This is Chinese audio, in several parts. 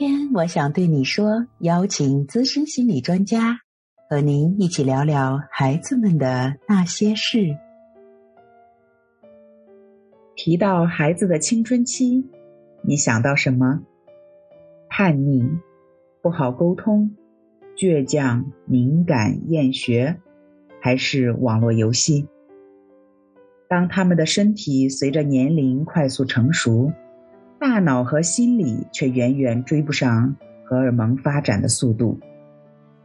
今天我想对你说，邀请资深心理专家和您一起聊聊孩子们的那些事。提到孩子的青春期，你想到什么？叛逆、不好沟通、倔强、敏感、厌学，还是网络游戏？当他们的身体随着年龄快速成熟。大脑和心理却远远追不上荷尔蒙发展的速度，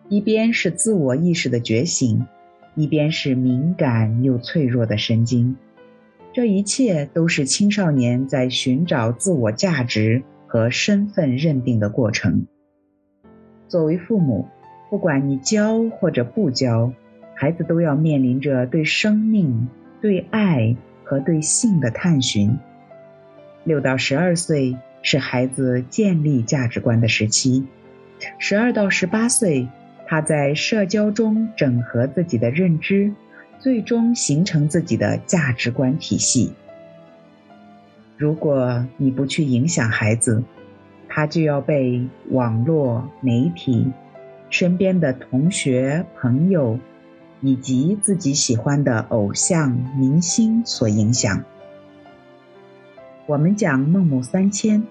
一边是自我意识的觉醒，一边是敏感又脆弱的神经，这一切都是青少年在寻找自我价值和身份认定的过程。作为父母，不管你教或者不教，孩子都要面临着对生命、对爱和对性的探寻。六到十二岁是孩子建立价值观的时期，十二到十八岁，他在社交中整合自己的认知，最终形成自己的价值观体系。如果你不去影响孩子，他就要被网络媒体、身边的同学朋友以及自己喜欢的偶像明星所影响。我们讲孟母三迁，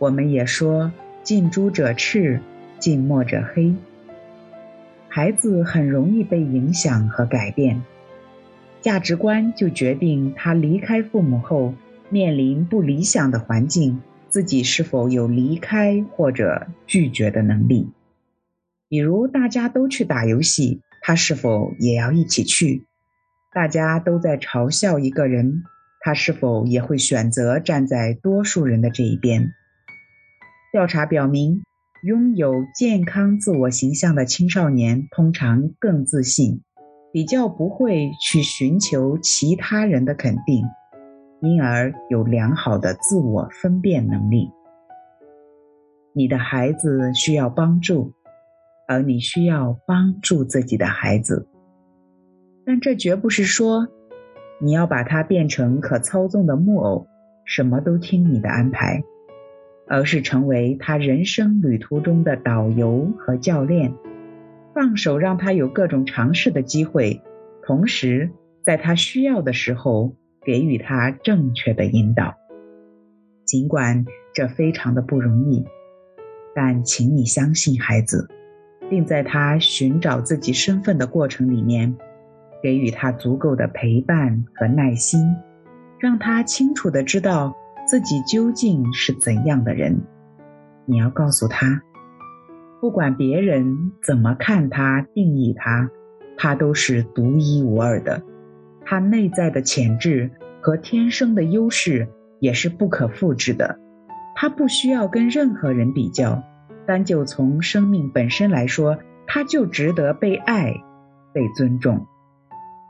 我们也说近朱者赤，近墨者黑。孩子很容易被影响和改变，价值观就决定他离开父母后面临不理想的环境，自己是否有离开或者拒绝的能力。比如大家都去打游戏，他是否也要一起去？大家都在嘲笑一个人。他是否也会选择站在多数人的这一边？调查表明，拥有健康自我形象的青少年通常更自信，比较不会去寻求其他人的肯定，因而有良好的自我分辨能力。你的孩子需要帮助，而你需要帮助自己的孩子，但这绝不是说。你要把它变成可操纵的木偶，什么都听你的安排，而是成为他人生旅途中的导游和教练，放手让他有各种尝试的机会，同时在他需要的时候给予他正确的引导。尽管这非常的不容易，但请你相信孩子，并在他寻找自己身份的过程里面。给予他足够的陪伴和耐心，让他清楚的知道自己究竟是怎样的人。你要告诉他，不管别人怎么看他、定义他，他都是独一无二的。他内在的潜质和天生的优势也是不可复制的。他不需要跟任何人比较，单就从生命本身来说，他就值得被爱、被尊重。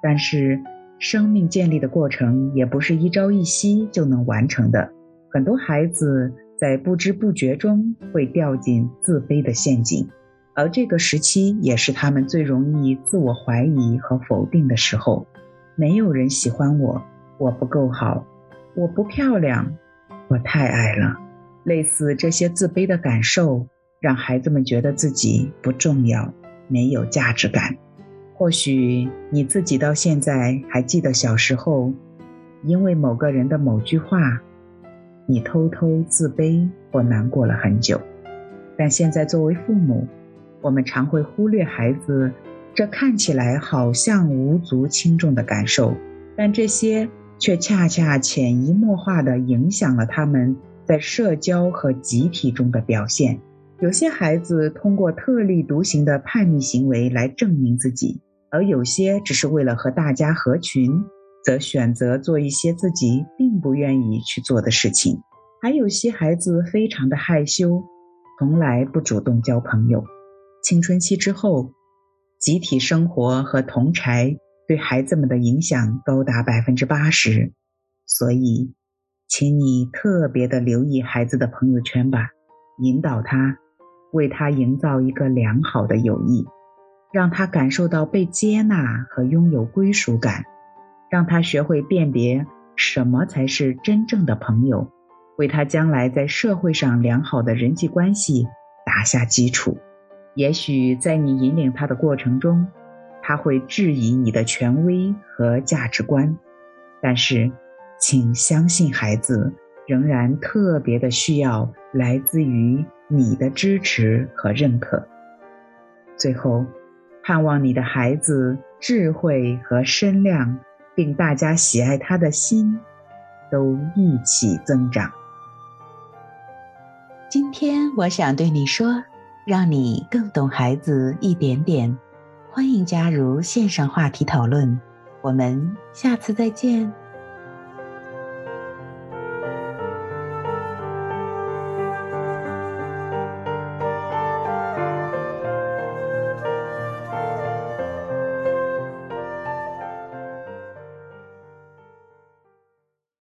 但是，生命建立的过程也不是一朝一夕就能完成的。很多孩子在不知不觉中会掉进自卑的陷阱，而这个时期也是他们最容易自我怀疑和否定的时候。没有人喜欢我，我不够好，我不漂亮，我太矮了。类似这些自卑的感受，让孩子们觉得自己不重要，没有价值感。或许你自己到现在还记得小时候，因为某个人的某句话，你偷偷自卑或难过了很久。但现在作为父母，我们常会忽略孩子这看起来好像无足轻重的感受，但这些却恰恰潜移默化地影响了他们在社交和集体中的表现。有些孩子通过特立独行的叛逆行为来证明自己。而有些只是为了和大家合群，则选择做一些自己并不愿意去做的事情。还有些孩子非常的害羞，从来不主动交朋友。青春期之后，集体生活和同柴对孩子们的影响高达百分之八十。所以，请你特别的留意孩子的朋友圈吧，引导他，为他营造一个良好的友谊。让他感受到被接纳和拥有归属感，让他学会辨别什么才是真正的朋友，为他将来在社会上良好的人际关系打下基础。也许在你引领他的过程中，他会质疑你的权威和价值观，但是，请相信孩子仍然特别的需要来自于你的支持和认可。最后，盼望你的孩子智慧和身量，并大家喜爱他的心，都一起增长。今天我想对你说，让你更懂孩子一点点。欢迎加入线上话题讨论，我们下次再见。